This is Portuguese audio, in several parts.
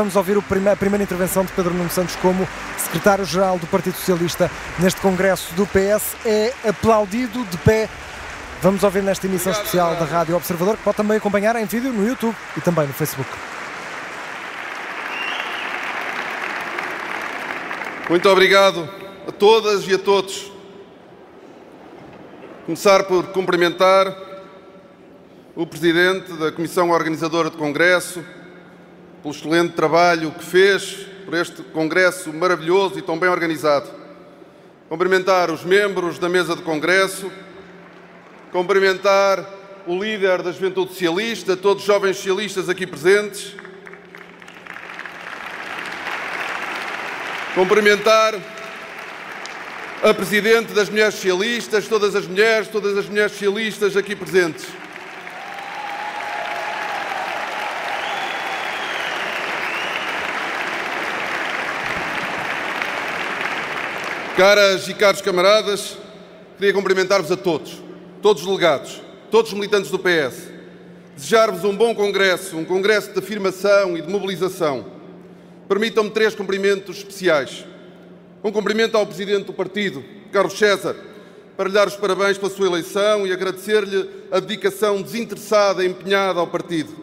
vamos ouvir a primeira intervenção de Pedro Nuno Santos como secretário-geral do Partido Socialista neste congresso do PS. É aplaudido de pé. Vamos ouvir nesta emissão especial da Rádio Observador, que pode também acompanhar em vídeo no YouTube e também no Facebook. Muito obrigado a todas e a todos. Começar por cumprimentar o Presidente da Comissão Organizadora do Congresso, pelo excelente trabalho que fez por este Congresso maravilhoso e tão bem organizado. Cumprimentar os membros da mesa do Congresso, cumprimentar o líder da Juventude Socialista, todos os jovens socialistas aqui presentes, cumprimentar a Presidente das Mulheres Socialistas, todas as mulheres, todas as mulheres socialistas aqui presentes. Caras e caros camaradas, queria cumprimentar-vos a todos, todos os delegados, todos os militantes do PS, desejar-vos um bom congresso, um congresso de afirmação e de mobilização. Permitam-me três cumprimentos especiais. Um cumprimento ao Presidente do Partido, Carlos César, para lhe dar os parabéns pela sua eleição e agradecer-lhe a dedicação desinteressada e empenhada ao partido.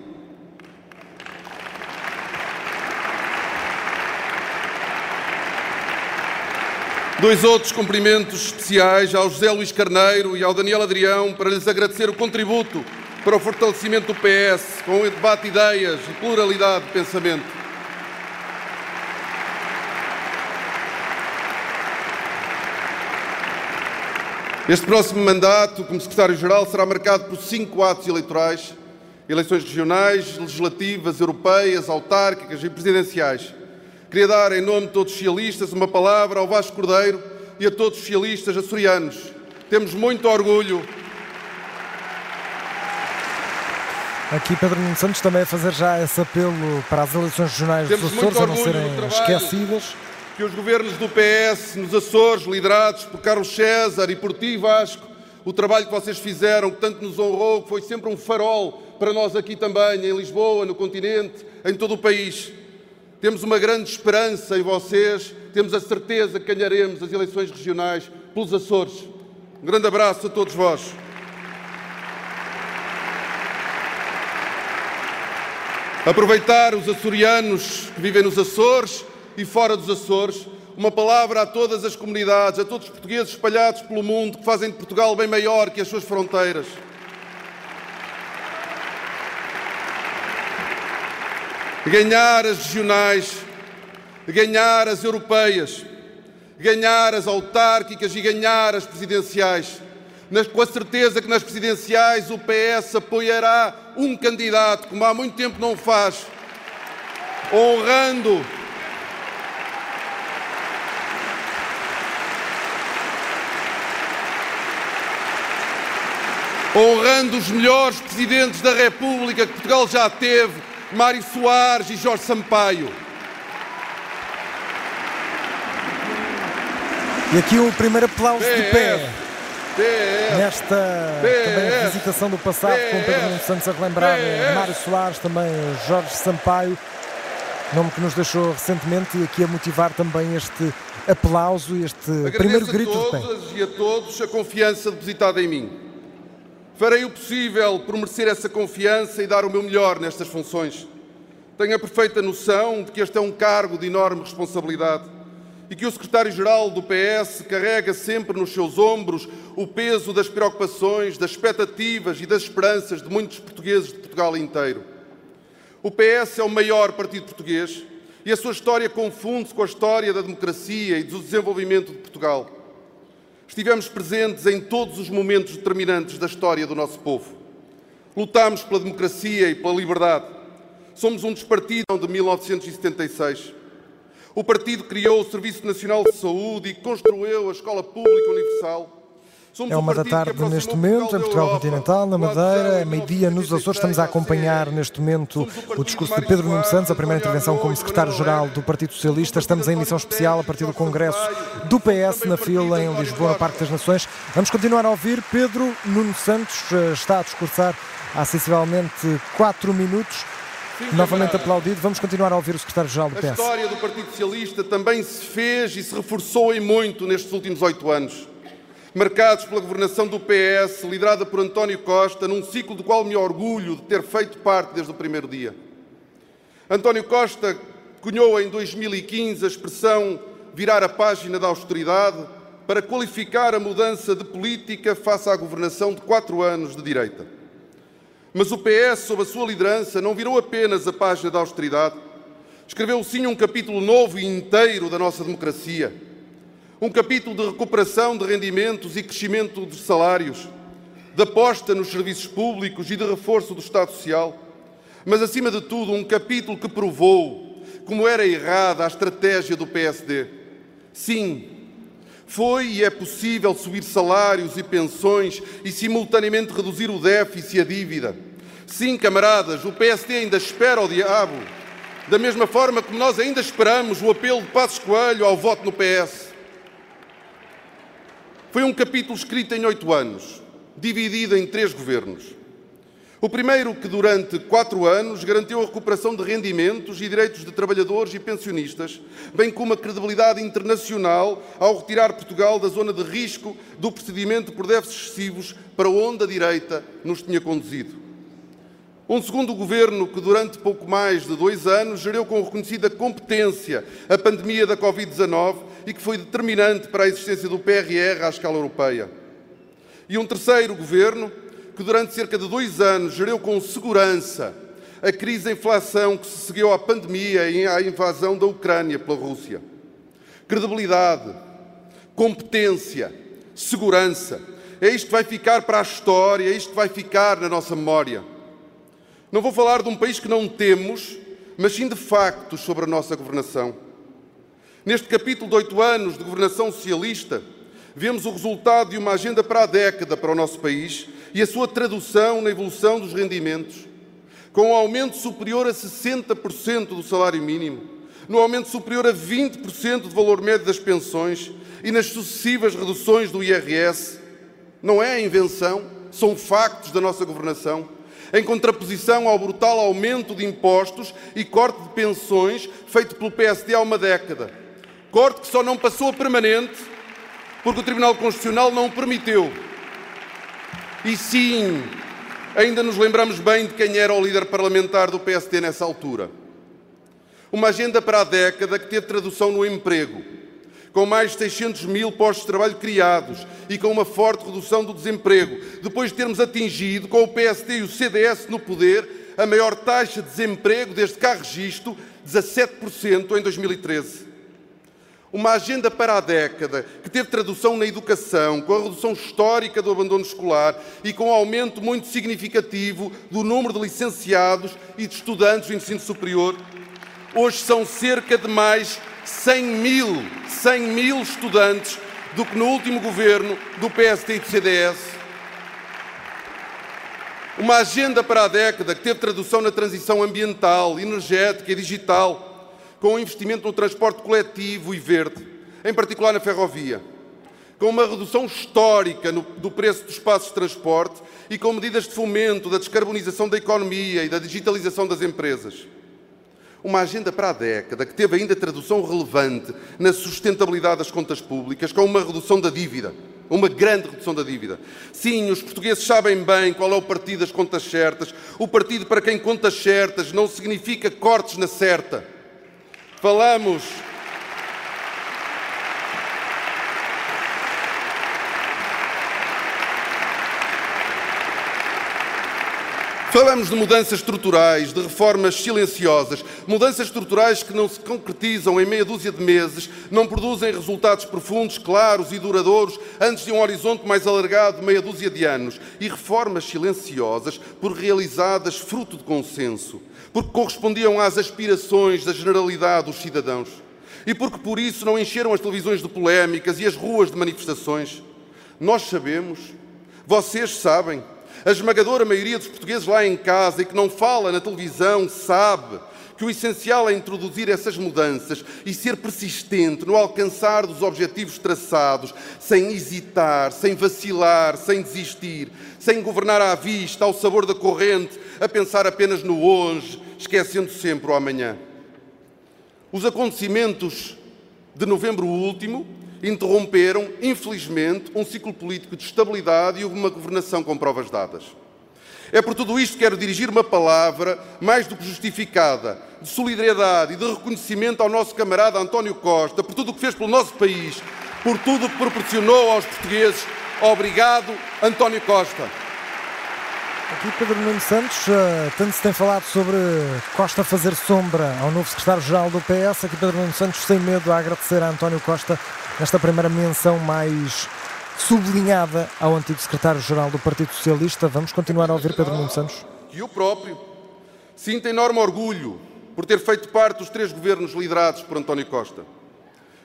Dois outros cumprimentos especiais ao José Luís Carneiro e ao Daniel Adrião para lhes agradecer o contributo para o fortalecimento do PS, com o debate de ideias e pluralidade de pensamento. Este próximo mandato, como secretário-geral, será marcado por cinco atos eleitorais: eleições regionais, legislativas, europeias, autárquicas e presidenciais. Queria dar, em nome de todos os socialistas, uma palavra ao Vasco Cordeiro e a todos os socialistas açorianos. Temos muito orgulho. Aqui Pedro Nuno Santos também a fazer já esse apelo para as eleições regionais Temos dos Açores a não serem esquecidas. Que os governos do PS nos Açores, liderados por Carlos César e por ti, Vasco, o trabalho que vocês fizeram, que tanto nos honrou, que foi sempre um farol para nós aqui também, em Lisboa, no continente, em todo o país. Temos uma grande esperança em vocês, temos a certeza que ganharemos as eleições regionais pelos Açores. Um grande abraço a todos vós. Aproveitar os açorianos que vivem nos Açores e fora dos Açores, uma palavra a todas as comunidades, a todos os portugueses espalhados pelo mundo que fazem de Portugal bem maior que as suas fronteiras. Ganhar as regionais, ganhar as europeias, ganhar as autárquicas e ganhar as presidenciais. com a certeza que nas presidenciais o PS apoiará um candidato, como há muito tempo não faz, honrando honrando os melhores presidentes da República que Portugal já teve Mário Soares e Jorge Sampaio. E aqui o primeiro aplauso de pé. Nesta também visitação do passado com Pedro Nuno Santos a relembrar Mário Soares, também Jorge Sampaio, nome que nos deixou recentemente e aqui a motivar também este aplauso, este Agradeço primeiro grito de pé. todas e a todos a confiança depositada em mim. Farei o possível por merecer essa confiança e dar o meu melhor nestas funções. Tenho a perfeita noção de que este é um cargo de enorme responsabilidade e que o secretário-geral do PS carrega sempre nos seus ombros o peso das preocupações, das expectativas e das esperanças de muitos portugueses de Portugal inteiro. O PS é o maior partido português e a sua história confunde-se com a história da democracia e do desenvolvimento de Portugal. Estivemos presentes em todos os momentos determinantes da história do nosso povo. Lutámos pela democracia e pela liberdade. Somos um dos partidos de 1976. O partido criou o Serviço Nacional de Saúde e construiu a Escola Pública Universal. Somos é uma da tarde neste momento, em Portugal Continental, na Madeira, é meio-dia nos Açores. Estamos a acompanhar neste momento o discurso de Pedro Nuno Santos, a primeira intervenção como secretário-geral do Partido Socialista. Estamos em emissão especial a partir do Congresso do PS na fila em Lisboa, no Parque das Nações. Vamos continuar a ouvir. Pedro Nuno Santos eh, está a discursar há sensivelmente 4 minutos. Sim, Novamente aplaudido. Vamos continuar a ouvir o secretário-geral do PS. A história do Partido Socialista também se fez e se reforçou em muito nestes últimos oito anos. Marcados pela governação do PS, liderada por António Costa, num ciclo do qual me orgulho de ter feito parte desde o primeiro dia. António Costa cunhou em 2015 a expressão virar a página da austeridade para qualificar a mudança de política face à governação de quatro anos de direita. Mas o PS, sob a sua liderança, não virou apenas a página da austeridade, escreveu sim um capítulo novo e inteiro da nossa democracia. Um capítulo de recuperação de rendimentos e crescimento dos salários, de aposta nos serviços públicos e de reforço do Estado Social. Mas, acima de tudo, um capítulo que provou como era errada a estratégia do PSD. Sim, foi e é possível subir salários e pensões e simultaneamente reduzir o déficit e a dívida. Sim, camaradas, o PSD ainda espera o diabo, da mesma forma como nós ainda esperamos o apelo de Passos Coelho ao voto no PS. Foi um capítulo escrito em oito anos, dividido em três governos. O primeiro, que durante quatro anos garantiu a recuperação de rendimentos e direitos de trabalhadores e pensionistas, bem como a credibilidade internacional ao retirar Portugal da zona de risco do procedimento por déficits excessivos para onde a direita nos tinha conduzido. Um segundo governo que, durante pouco mais de dois anos, gerou com reconhecida competência a pandemia da Covid-19 e que foi determinante para a existência do PRR à escala europeia. E um terceiro governo que durante cerca de dois anos gerou com segurança a crise da inflação que se seguiu à pandemia e à invasão da Ucrânia pela Rússia. Credibilidade, competência, segurança. É isto que vai ficar para a história, é isto que vai ficar na nossa memória. Não vou falar de um país que não temos, mas sim de factos sobre a nossa governação. Neste capítulo de oito anos de governação socialista, vemos o resultado de uma agenda para a década para o nosso país e a sua tradução na evolução dos rendimentos, com um aumento superior a 60% do salário mínimo, no aumento superior a 20% do valor médio das pensões e nas sucessivas reduções do IRS. Não é invenção, são factos da nossa governação. Em contraposição ao brutal aumento de impostos e corte de pensões feito pelo PSD há uma década. Corte que só não passou a permanente porque o Tribunal Constitucional não o permitiu. E sim, ainda nos lembramos bem de quem era o líder parlamentar do PSD nessa altura. Uma agenda para a década que teve tradução no emprego, com mais de 600 mil postos de trabalho criados e com uma forte redução do desemprego, depois de termos atingido, com o PSD e o CDS no poder, a maior taxa de desemprego desde cá registro, 17% em 2013 uma agenda para a década que teve tradução na educação, com a redução histórica do abandono escolar e com um aumento muito significativo do número de licenciados e de estudantes do ensino superior. Hoje são cerca de mais 100 mil, 100 mil estudantes do que no último governo do PSD e do CDS. Uma agenda para a década que teve tradução na transição ambiental, energética e digital, com um investimento no transporte coletivo e verde, em particular na ferrovia, com uma redução histórica no, do preço dos espaços de transporte e com medidas de fomento da descarbonização da economia e da digitalização das empresas. Uma agenda para a década que teve ainda tradução relevante na sustentabilidade das contas públicas, com uma redução da dívida, uma grande redução da dívida. Sim, os portugueses sabem bem qual é o partido das contas certas. O partido para quem contas certas não significa cortes na certa Falamos Falamos de mudanças estruturais, de reformas silenciosas, mudanças estruturais que não se concretizam em meia dúzia de meses, não produzem resultados profundos, claros e duradouros antes de um horizonte mais alargado de meia dúzia de anos, e reformas silenciosas por realizadas fruto de consenso, porque correspondiam às aspirações da generalidade dos cidadãos e porque por isso não encheram as televisões de polémicas e as ruas de manifestações. Nós sabemos, vocês sabem, a esmagadora maioria dos portugueses lá em casa e que não fala na televisão sabe que o essencial é introduzir essas mudanças e ser persistente no alcançar dos objetivos traçados, sem hesitar, sem vacilar, sem desistir, sem governar à vista, ao sabor da corrente, a pensar apenas no hoje, esquecendo sempre o amanhã. Os acontecimentos de novembro último interromperam, infelizmente, um ciclo político de estabilidade e uma governação com provas dadas. É por tudo isto que quero dirigir uma palavra, mais do que justificada, de solidariedade e de reconhecimento ao nosso camarada António Costa, por tudo o que fez pelo nosso país, por tudo o que proporcionou aos portugueses. Obrigado, António Costa. Aqui Pedro Nuno Santos, eh, tanto se tem falado sobre Costa fazer sombra ao novo secretário-geral do PS, aqui Pedro Nuno Santos sem medo a agradecer a António Costa nesta primeira menção mais sublinhada ao antigo secretário-geral do Partido Socialista. Vamos continuar a ouvir Pedro Nuno Santos. Que eu próprio sinto enorme orgulho por ter feito parte dos três governos liderados por António Costa.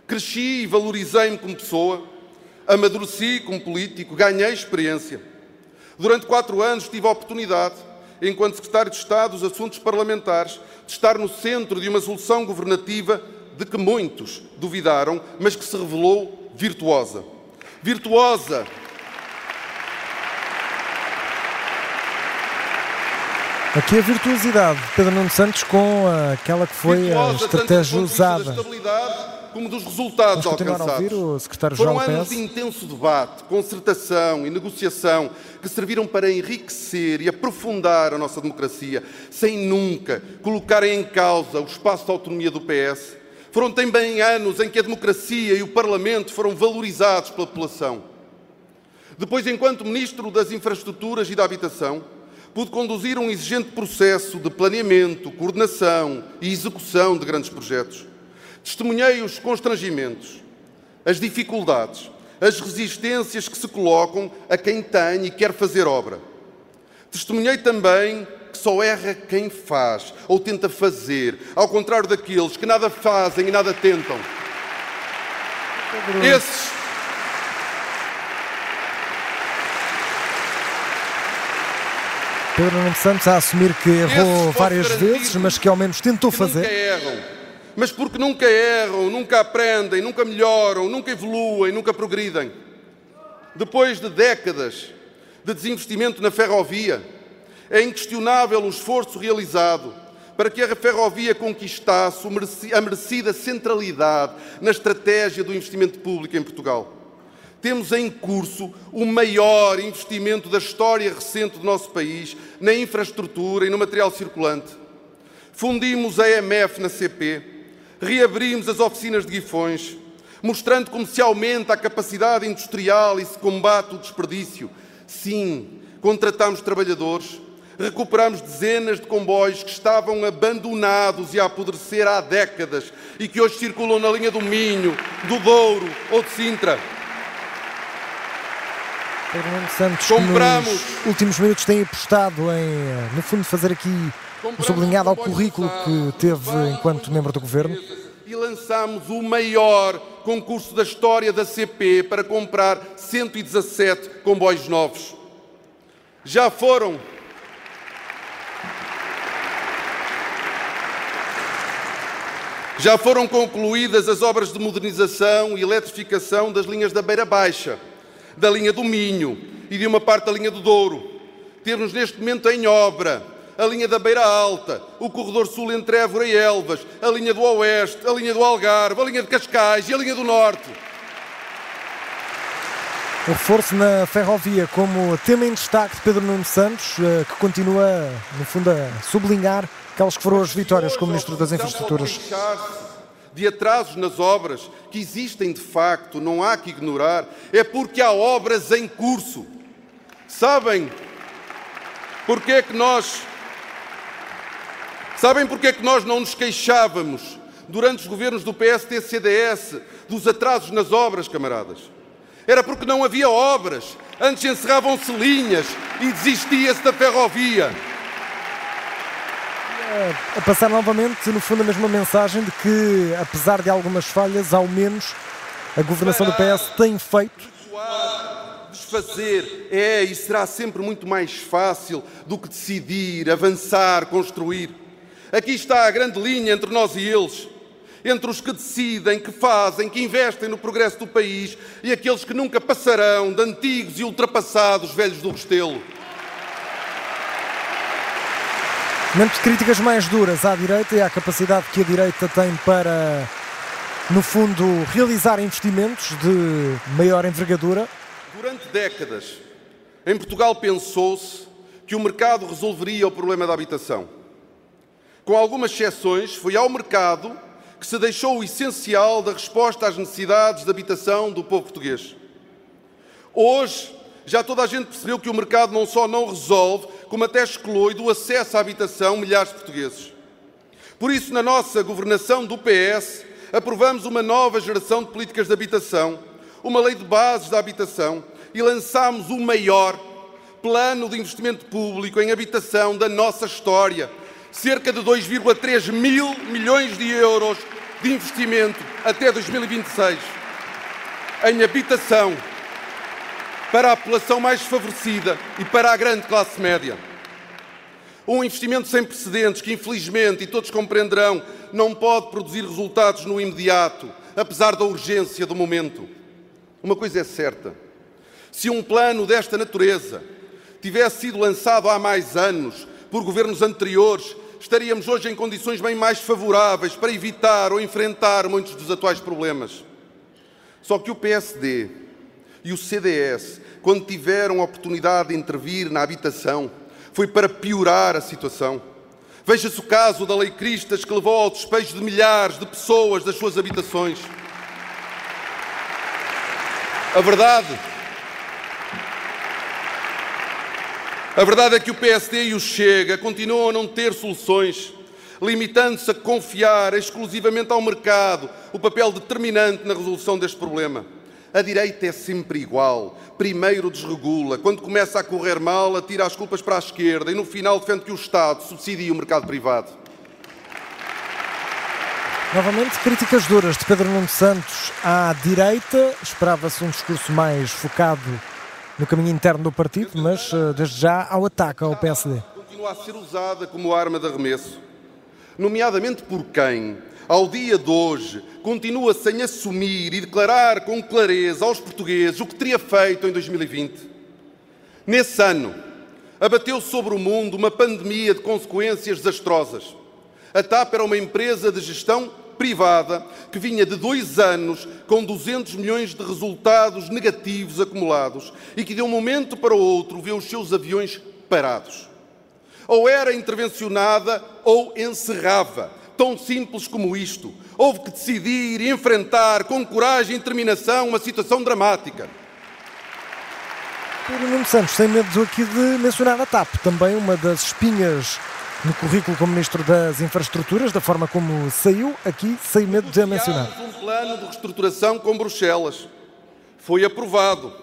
Cresci e valorizei-me como pessoa, amadureci como político, ganhei experiência. Durante quatro anos tive a oportunidade, enquanto secretário de Estado dos Assuntos Parlamentares, de estar no centro de uma solução governativa de que muitos duvidaram, mas que se revelou virtuosa virtuosa. Aqui a virtuosidade de Pedro Nuno Santos com aquela que foi virtuosa, a estratégia usada. como dos resultados Vamos alcançados. A ouvir o secretário-geral Foram anos de intenso debate, concertação e negociação que serviram para enriquecer e aprofundar a nossa democracia, sem nunca colocarem em causa o espaço de autonomia do PS foram também anos em que a democracia e o Parlamento foram valorizados pela população. Depois, enquanto Ministro das Infraestruturas e da Habitação, pude conduzir um exigente processo de planeamento, coordenação e execução de grandes projetos. Testemunhei os constrangimentos, as dificuldades, as resistências que se colocam a quem tem e quer fazer obra. Testemunhei também que só erra quem faz ou tenta fazer, ao contrário daqueles que nada fazem e nada tentam. Esses. Pedro Nuno Santos a assumir que errou várias vezes, mas que ao menos tentou fazer. Nunca erram. Mas porque nunca erram, nunca aprendem, nunca melhoram, nunca evoluem, nunca progridem. Depois de décadas de desinvestimento na ferrovia, é inquestionável o esforço realizado para que a ferrovia conquistasse a merecida centralidade na estratégia do investimento público em Portugal. Temos em curso o maior investimento da história recente do nosso país na infraestrutura e no material circulante. Fundimos a EMF na CP, reabrimos as oficinas de Guifões, mostrando como se aumenta a capacidade industrial e se combate o desperdício. Sim, contratamos trabalhadores, recuperamos dezenas de comboios que estavam abandonados e a apodrecer há décadas e que hoje circulam na linha do Minho, do Douro ou de Sintra. Fernando Santos, Compramos. nos últimos minutos tem apostado em, no fundo, fazer aqui um sublinhado ao currículo que teve enquanto membro do governo. E lançámos o maior concurso da história da CP para comprar 117 comboios novos. Já foram Já foram concluídas as obras de modernização e eletrificação das linhas da Beira Baixa, da linha do Minho e de uma parte da linha do Douro. Temos neste momento em obra a linha da Beira Alta, o corredor sul entre Évora e Elvas, a linha do Oeste, a linha do Algarve, a linha de Cascais e a linha do Norte. O reforço na ferrovia como tema em destaque de Pedro Nuno Santos, eh, que continua, no fundo, a sublinhar aquelas que foram as vitórias como Ministro das Infraestruturas. De atrasos nas obras, que existem de facto, não há que ignorar, é porque há obras em curso. Sabem porque é que nós. Sabem porque é que nós não nos queixávamos durante os governos do PST-CDS dos atrasos nas obras, camaradas? Era porque não havia obras, antes encerravam-se linhas e desistia-se da ferrovia a passar novamente, no fundo, a mesma mensagem de que, apesar de algumas falhas, ao menos a governação do PS tem feito. Desfazer é e será sempre muito mais fácil do que decidir, avançar, construir. Aqui está a grande linha entre nós e eles. Entre os que decidem, que fazem, que investem no progresso do país e aqueles que nunca passarão de antigos e ultrapassados velhos do Restelo. De críticas mais duras à direita e à capacidade que a direita tem para, no fundo, realizar investimentos de maior envergadura. Durante décadas, em Portugal pensou-se que o mercado resolveria o problema da habitação. Com algumas exceções, foi ao mercado que se deixou o essencial da resposta às necessidades de habitação do povo português. Hoje, já toda a gente percebeu que o mercado não só não resolve, como até exclui do acesso à habitação milhares de portugueses. Por isso, na nossa governação do PS, aprovamos uma nova geração de políticas de habitação, uma lei de bases da habitação e lançámos o maior plano de investimento público em habitação da nossa história. Cerca de 2,3 mil milhões de euros de investimento até 2026 em habitação para a população mais desfavorecida e para a grande classe média. Um investimento sem precedentes que, infelizmente, e todos compreenderão, não pode produzir resultados no imediato, apesar da urgência do momento. Uma coisa é certa: se um plano desta natureza tivesse sido lançado há mais anos por governos anteriores, estaríamos hoje em condições bem mais favoráveis para evitar ou enfrentar muitos dos atuais problemas. Só que o PSD e o CDS, quando tiveram a oportunidade de intervir na habitação, foi para piorar a situação. Veja-se o caso da Lei Cristas, que levou ao despejo de milhares de pessoas das suas habitações. A verdade A verdade é que o PSD e o Chega continuam a não ter soluções, limitando-se a confiar exclusivamente ao mercado o papel determinante na resolução deste problema. A direita é sempre igual. Primeiro desregula, quando começa a correr mal, atira as culpas para a esquerda e no final defende que o Estado subsidie o mercado privado. Novamente, críticas duras de Pedro Nuno Santos à direita. Esperava-se um discurso mais focado no caminho interno do partido, mas eh, desde já ao ataque ao PSD. Continua a ser usada como arma de arremesso, nomeadamente por quem, ao dia de hoje, continua sem assumir e declarar com clareza aos portugueses o que teria feito em 2020. Nesse ano, abateu sobre o mundo uma pandemia de consequências desastrosas. A TAP era uma empresa de gestão privada que vinha de dois anos com 200 milhões de resultados negativos acumulados e que de um momento para o outro vê os seus aviões parados. Ou era intervencionada ou encerrava. Tão simples como isto. Houve que decidir e enfrentar com coragem e determinação uma situação dramática. Pedro Nuno Santos tem medo aqui de mencionar a TAP, também uma das espinhas no currículo como Ministro das Infraestruturas, da forma como saiu, aqui sem medo de a mencionar. um plano de reestruturação com Bruxelas. Foi aprovado,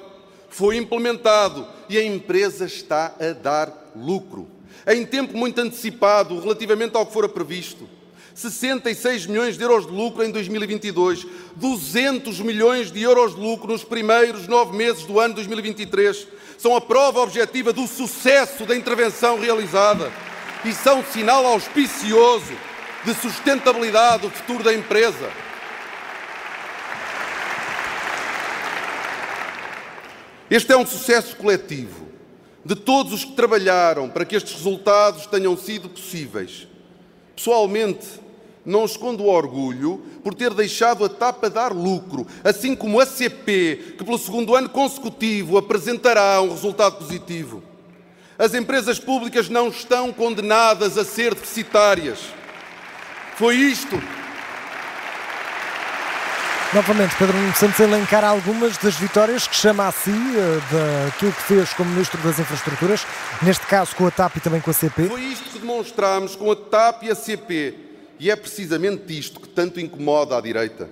foi implementado e a empresa está a dar lucro. Em tempo muito antecipado relativamente ao que fora previsto. 66 milhões de euros de lucro em 2022, 200 milhões de euros de lucro nos primeiros nove meses do ano 2023. São a prova objetiva do sucesso da intervenção realizada e são sinal auspicioso de sustentabilidade do futuro da empresa. Este é um sucesso coletivo de todos os que trabalharam para que estes resultados tenham sido possíveis. Pessoalmente, não escondo o orgulho por ter deixado a TAP a dar lucro, assim como a CP, que pelo segundo ano consecutivo apresentará um resultado positivo. As empresas públicas não estão condenadas a ser deficitárias. Foi isto. Novamente, Pedro Nuno Santos elencar algumas das vitórias que chama a si eh, daquilo que fez como Ministro das Infraestruturas, neste caso com a TAP e também com a CP. Foi isto que demonstramos com a TAP e a CP. E é precisamente isto que tanto incomoda a direita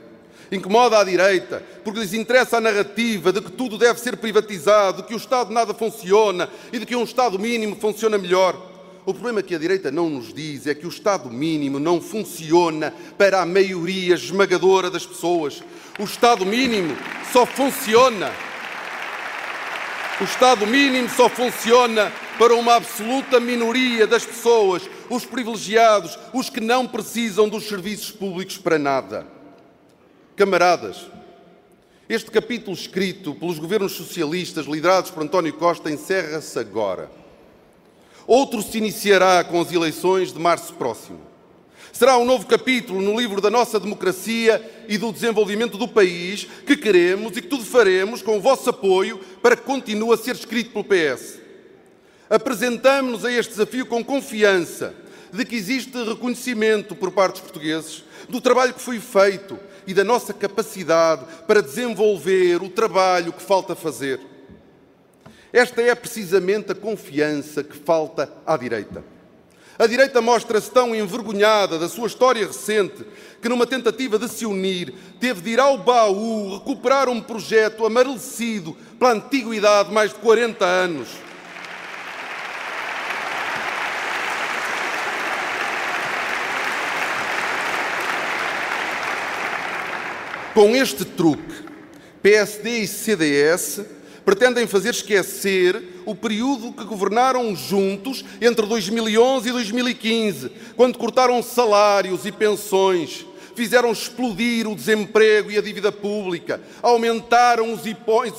incomoda à direita, porque lhes interessa a narrativa de que tudo deve ser privatizado, de que o Estado nada funciona e de que um Estado mínimo funciona melhor. O problema que a direita não nos diz é que o Estado mínimo não funciona para a maioria esmagadora das pessoas. O Estado mínimo só funciona. O Estado mínimo só funciona para uma absoluta minoria das pessoas, os privilegiados, os que não precisam dos serviços públicos para nada. Camaradas, este capítulo escrito pelos governos socialistas liderados por António Costa encerra-se agora. Outro se iniciará com as eleições de março próximo. Será um novo capítulo no livro da nossa democracia e do desenvolvimento do país que queremos e que tudo faremos com o vosso apoio para que continue a ser escrito pelo PS. Apresentamos-nos a este desafio com confiança de que existe reconhecimento por parte dos portugueses do trabalho que foi feito e da nossa capacidade para desenvolver o trabalho que falta fazer. Esta é precisamente a confiança que falta à direita. A direita mostra-se tão envergonhada da sua história recente que, numa tentativa de se unir, teve de ir ao baú recuperar um projeto amarelecido pela antiguidade de mais de 40 anos. Com este truque, PSD e CDS pretendem fazer esquecer o período que governaram juntos entre 2011 e 2015, quando cortaram salários e pensões, fizeram explodir o desemprego e a dívida pública, aumentaram os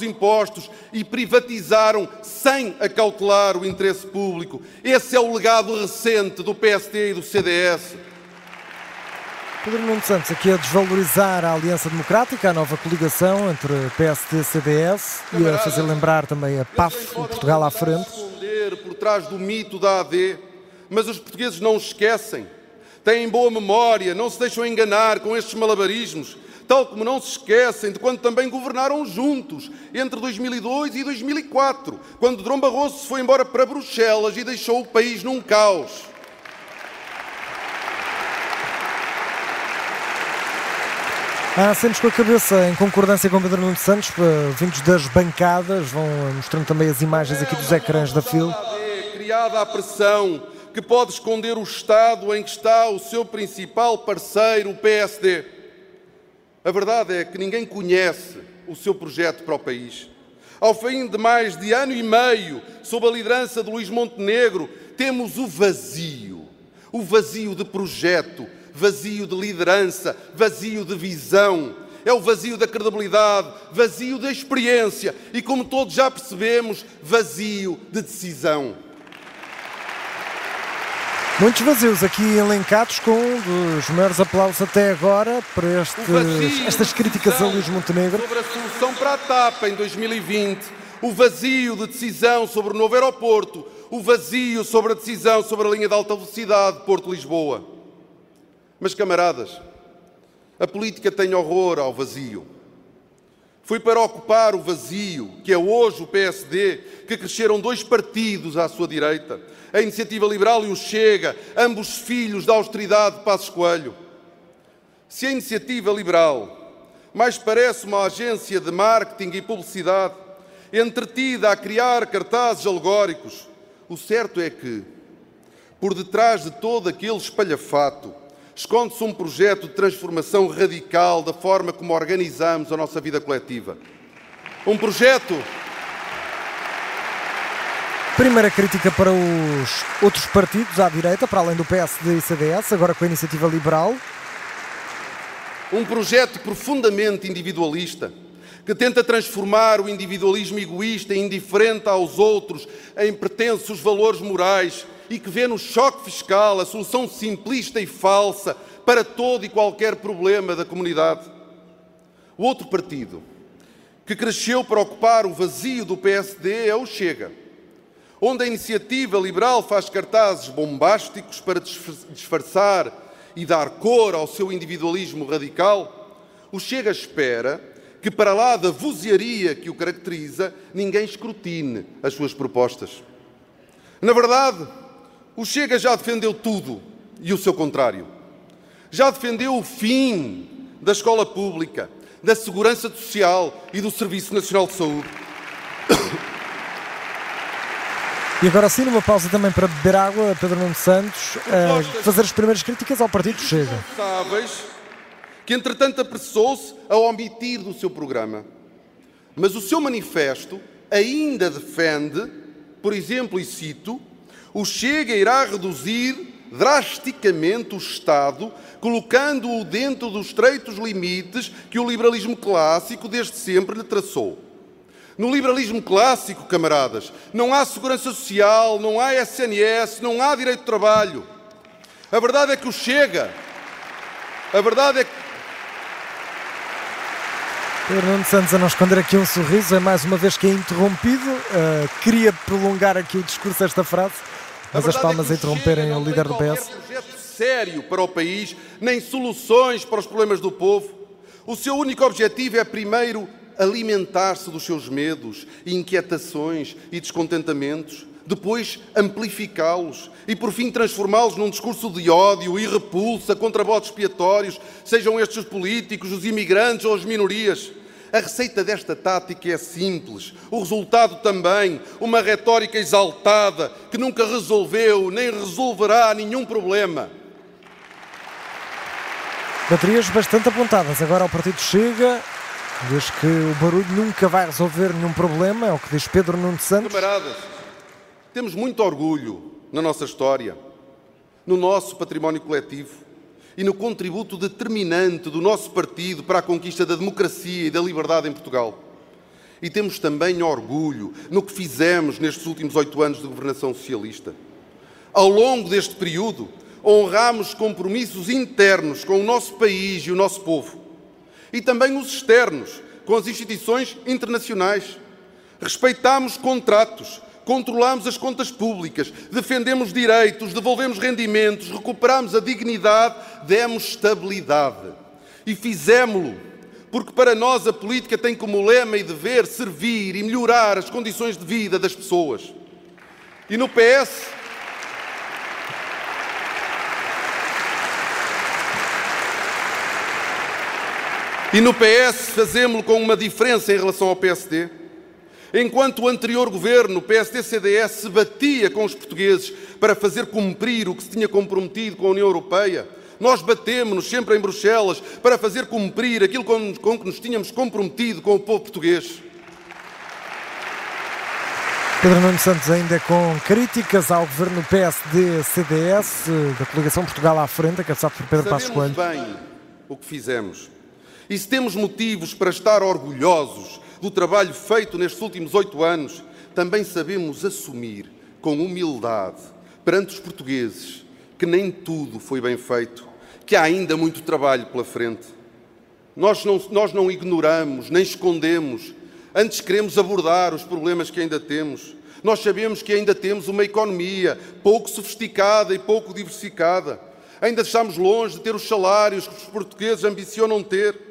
impostos e privatizaram sem acautelar o interesse público. Esse é o legado recente do PSD e do CDS. Pedro Nuno Santos aqui a desvalorizar a Aliança Democrática, a nova coligação entre PSD e CDS e a fazer lembrar também a PAF, o Portugal à frente. por trás do mito da AD, mas os portugueses não esquecem, têm boa memória, não se deixam enganar com estes malabarismos, tal como não se esquecem de quando também governaram juntos, entre 2002 e 2004, quando Dom Barroso se foi embora para Bruxelas e deixou o país num caos. Há acentos com a cabeça em concordância com Pedro Nuno Santos, vindos das bancadas, vão mostrando também as imagens aqui dos ecrãs da FIL. Criada a pressão que pode esconder o Estado em que está o seu principal parceiro, o PSD. A verdade é que ninguém conhece o seu projeto para o país. Ao fim de mais de ano e meio, sob a liderança de Luís Montenegro, temos o vazio, o vazio de projeto, vazio de liderança, vazio de visão, é o vazio da credibilidade, vazio da experiência e, como todos já percebemos, vazio de decisão. Muitos vazios aqui elencados com um dos maiores aplausos até agora para estes, estas críticas a Luís Montenegro. Sobre a solução para a TAP em 2020, o vazio de decisão sobre o novo aeroporto, o vazio sobre a decisão sobre a linha de alta velocidade Porto-Lisboa. Mas, camaradas, a política tem horror ao vazio. Foi para ocupar o vazio, que é hoje o PSD, que cresceram dois partidos à sua direita, a Iniciativa Liberal e o Chega, ambos filhos da austeridade de Passos Coelho. Se a Iniciativa Liberal mais parece uma agência de marketing e publicidade, entretida a criar cartazes alegóricos, o certo é que, por detrás de todo aquele espalhafato, esconde-se um projeto de transformação radical da forma como organizamos a nossa vida coletiva. Um projeto. Primeira crítica para os outros partidos à direita, para além do PSD e CDS, agora com a iniciativa liberal. Um projeto profundamente individualista, que tenta transformar o individualismo egoísta e indiferente aos outros em pretensos valores morais e que vê no choque fiscal a solução simplista e falsa para todo e qualquer problema da comunidade. O outro partido que cresceu para ocupar o vazio do PSD é o Chega, onde a iniciativa liberal faz cartazes bombásticos para disfarçar e dar cor ao seu individualismo radical. O Chega espera que, para lá da vozearia que o caracteriza, ninguém escrutine as suas propostas. Na verdade, o Chega já defendeu tudo e o seu contrário. Já defendeu o fim da escola pública, da segurança social e do Serviço Nacional de Saúde. E agora sim, numa pausa também para beber água, Pedro Nuno Santos, uh, fazer as primeiras críticas ao Partido Chega. Que entretanto apressou-se a omitir do seu programa. Mas o seu manifesto ainda defende Por exemplo, e cito, o Chega irá reduzir drasticamente o Estado, colocando-o dentro dos estreitos limites que o liberalismo clássico desde sempre lhe traçou. No liberalismo clássico, camaradas, não há segurança social, não há SNS, não há direito de trabalho. A verdade é que o Chega, a verdade é que Nuno Santos a não esconder aqui um sorriso, é mais uma vez que é interrompido. Uh, queria prolongar aqui o discurso, esta frase, mas as palmas é interromperem o líder do PS. projeto sério para o país, nem soluções para os problemas do povo. O seu único objetivo é, primeiro, alimentar-se dos seus medos, inquietações e descontentamentos, depois amplificá-los e, por fim, transformá-los num discurso de ódio e repulsa contra votos expiatórios, sejam estes os políticos, os imigrantes ou as minorias. A receita desta tática é simples, o resultado também, uma retórica exaltada que nunca resolveu nem resolverá nenhum problema. Baterias bastante apontadas. Agora o partido chega, diz que o barulho nunca vai resolver nenhum problema, é o que diz Pedro Nuno Santos. Camaradas, temos muito orgulho na nossa história, no nosso património coletivo e no contributo determinante do nosso partido para a conquista da democracia e da liberdade em Portugal. E temos também orgulho no que fizemos nestes últimos oito anos de governação socialista. Ao longo deste período, honramos compromissos internos com o nosso país e o nosso povo, e também os externos, com as instituições internacionais. Respeitamos contratos, controlamos as contas públicas, defendemos direitos, devolvemos rendimentos, recuperamos a dignidade, demos estabilidade. E fizemos-lo porque para nós a política tem como lema e dever servir e melhorar as condições de vida das pessoas. E no PS E no PS fazemos-lo com uma diferença em relação ao PSD. Enquanto o anterior governo, o PSD-CDS, se batia com os portugueses para fazer cumprir o que se tinha comprometido com a União Europeia, nós batemos-nos sempre em Bruxelas para fazer cumprir aquilo com, com que nos tínhamos comprometido com o povo português. Pedro Nuno Santos ainda com críticas ao governo PSD-CDS da coligação Portugal à frente, cabeçado por Pedro Passos Coelho. bem o que fizemos. E se temos motivos para estar orgulhosos do trabalho feito nestes últimos oito anos, também sabemos assumir com humildade perante os portugueses que nem tudo foi bem feito, que há ainda muito trabalho pela frente. Nós não, nós não ignoramos, nem escondemos, antes queremos abordar os problemas que ainda temos. Nós sabemos que ainda temos uma economia pouco sofisticada e pouco diversificada. Ainda estamos longe de ter os salários que os portugueses ambicionam ter.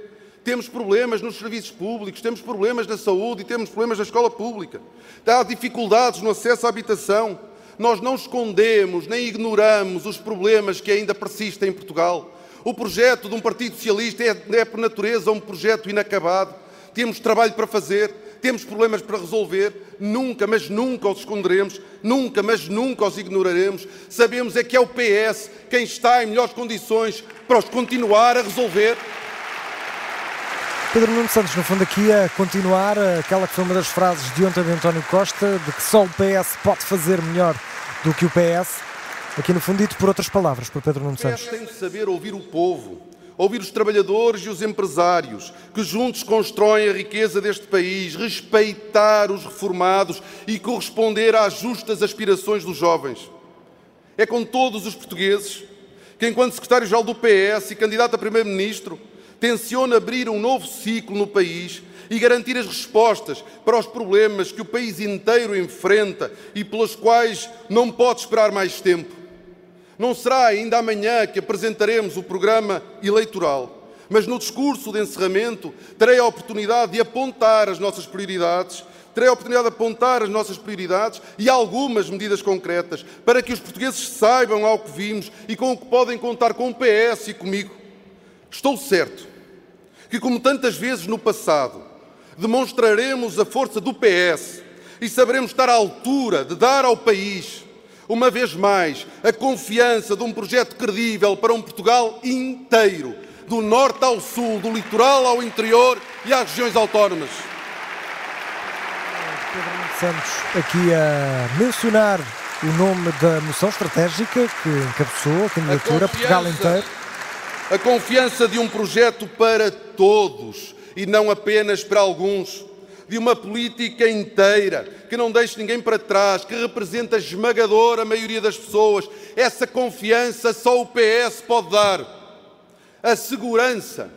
Temos problemas nos serviços públicos, temos problemas na saúde e temos problemas na escola pública. Há dificuldades no acesso à habitação. Nós não escondemos nem ignoramos os problemas que ainda persistem em Portugal. O projeto de um Partido Socialista é, é por natureza um projeto inacabado. Temos trabalho para fazer, temos problemas para resolver, nunca, mas nunca os esconderemos, nunca, mas nunca os ignoraremos. Sabemos é que é o PS quem está em melhores condições para os continuar a resolver. Pedro Nuno Santos, no fundo, aqui a continuar aquela que foi uma das frases de ontem de António Costa, de que só o PS pode fazer melhor do que o PS. Aqui, no fundo, dito por outras palavras, por Pedro Nuno O Santos. PS tem de saber ouvir o povo, ouvir os trabalhadores e os empresários, que juntos constroem a riqueza deste país, respeitar os reformados e corresponder às justas aspirações dos jovens. É com todos os portugueses que, enquanto secretário-geral do PS e candidato a primeiro-ministro, tenciona abrir um novo ciclo no país e garantir as respostas para os problemas que o país inteiro enfrenta e pelos quais não pode esperar mais tempo. Não será ainda amanhã que apresentaremos o programa eleitoral, mas no discurso de encerramento terei a oportunidade de apontar as nossas prioridades, terei a oportunidade de apontar as nossas prioridades e algumas medidas concretas para que os portugueses saibam ao que vimos e com o que podem contar com o PS e comigo. Estou certo que, como tantas vezes no passado, demonstraremos a força do PS e saberemos estar à altura de dar ao país, uma vez mais, a confiança de um projeto credível para um Portugal inteiro, do norte ao sul, do litoral ao interior e às regiões autónomas. Pedro Santos aqui a mencionar o nome da moção estratégica que encabeçou a candidatura a Portugal inteiro. A confiança de um projeto para todos e não apenas para alguns. De uma política inteira que não deixe ninguém para trás, que representa a esmagadora maioria das pessoas. Essa confiança só o PS pode dar. A segurança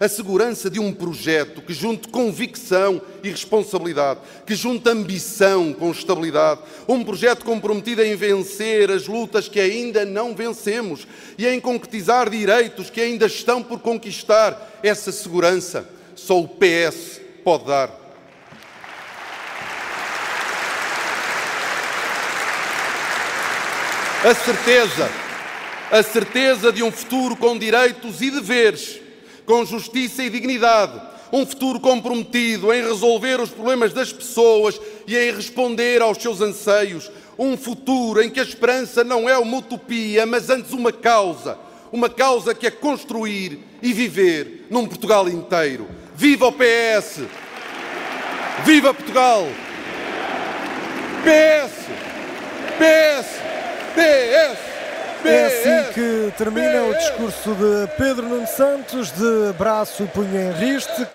a segurança de um projeto que junte convicção e responsabilidade, que junte ambição com estabilidade, um projeto comprometido em vencer as lutas que ainda não vencemos e em concretizar direitos que ainda estão por conquistar. Essa segurança só o PS pode dar. A certeza, a certeza de um futuro com direitos e deveres com justiça e dignidade, um futuro comprometido em resolver os problemas das pessoas e em responder aos seus anseios, um futuro em que a esperança não é uma utopia, mas antes uma causa, uma causa que é construir e viver num Portugal inteiro. Viva o PS! Viva Portugal! PS! PS! PS! É assim que termina o discurso de Pedro Nuno Santos, de braço e punho em riste.